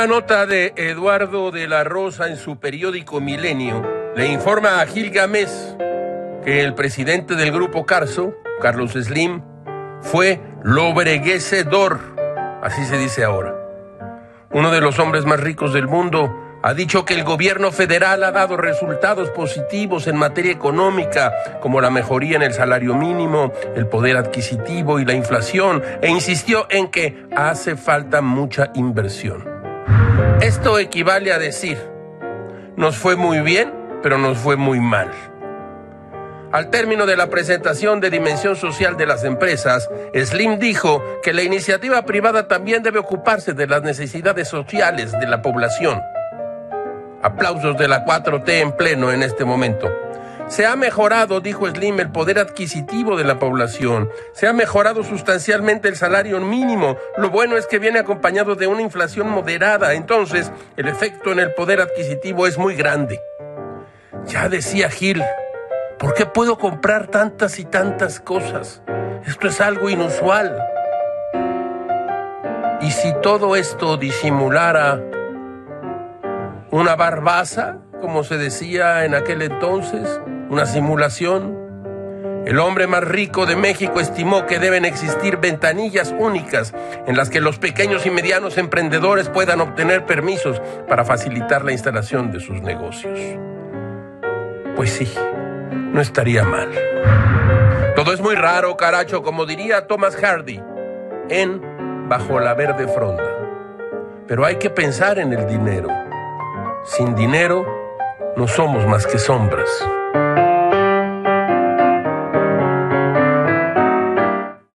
Una nota de Eduardo de la Rosa en su periódico Milenio le informa a Gil Gámez que el presidente del grupo Carso, Carlos Slim, fue lobreguecedor, así se dice ahora. Uno de los hombres más ricos del mundo ha dicho que el gobierno federal ha dado resultados positivos en materia económica, como la mejoría en el salario mínimo, el poder adquisitivo y la inflación, e insistió en que hace falta mucha inversión. Esto equivale a decir, nos fue muy bien, pero nos fue muy mal. Al término de la presentación de Dimensión Social de las Empresas, Slim dijo que la iniciativa privada también debe ocuparse de las necesidades sociales de la población. Aplausos de la 4T en pleno en este momento. Se ha mejorado, dijo Slim, el poder adquisitivo de la población. Se ha mejorado sustancialmente el salario mínimo. Lo bueno es que viene acompañado de una inflación moderada. Entonces, el efecto en el poder adquisitivo es muy grande. Ya decía Gil, ¿por qué puedo comprar tantas y tantas cosas? Esto es algo inusual. ¿Y si todo esto disimulara una barbaza, como se decía en aquel entonces, una simulación. El hombre más rico de México estimó que deben existir ventanillas únicas en las que los pequeños y medianos emprendedores puedan obtener permisos para facilitar la instalación de sus negocios. Pues sí, no estaría mal. Todo es muy raro, caracho, como diría Thomas Hardy en Bajo la Verde Fronda. Pero hay que pensar en el dinero. Sin dinero, no somos más que sombras.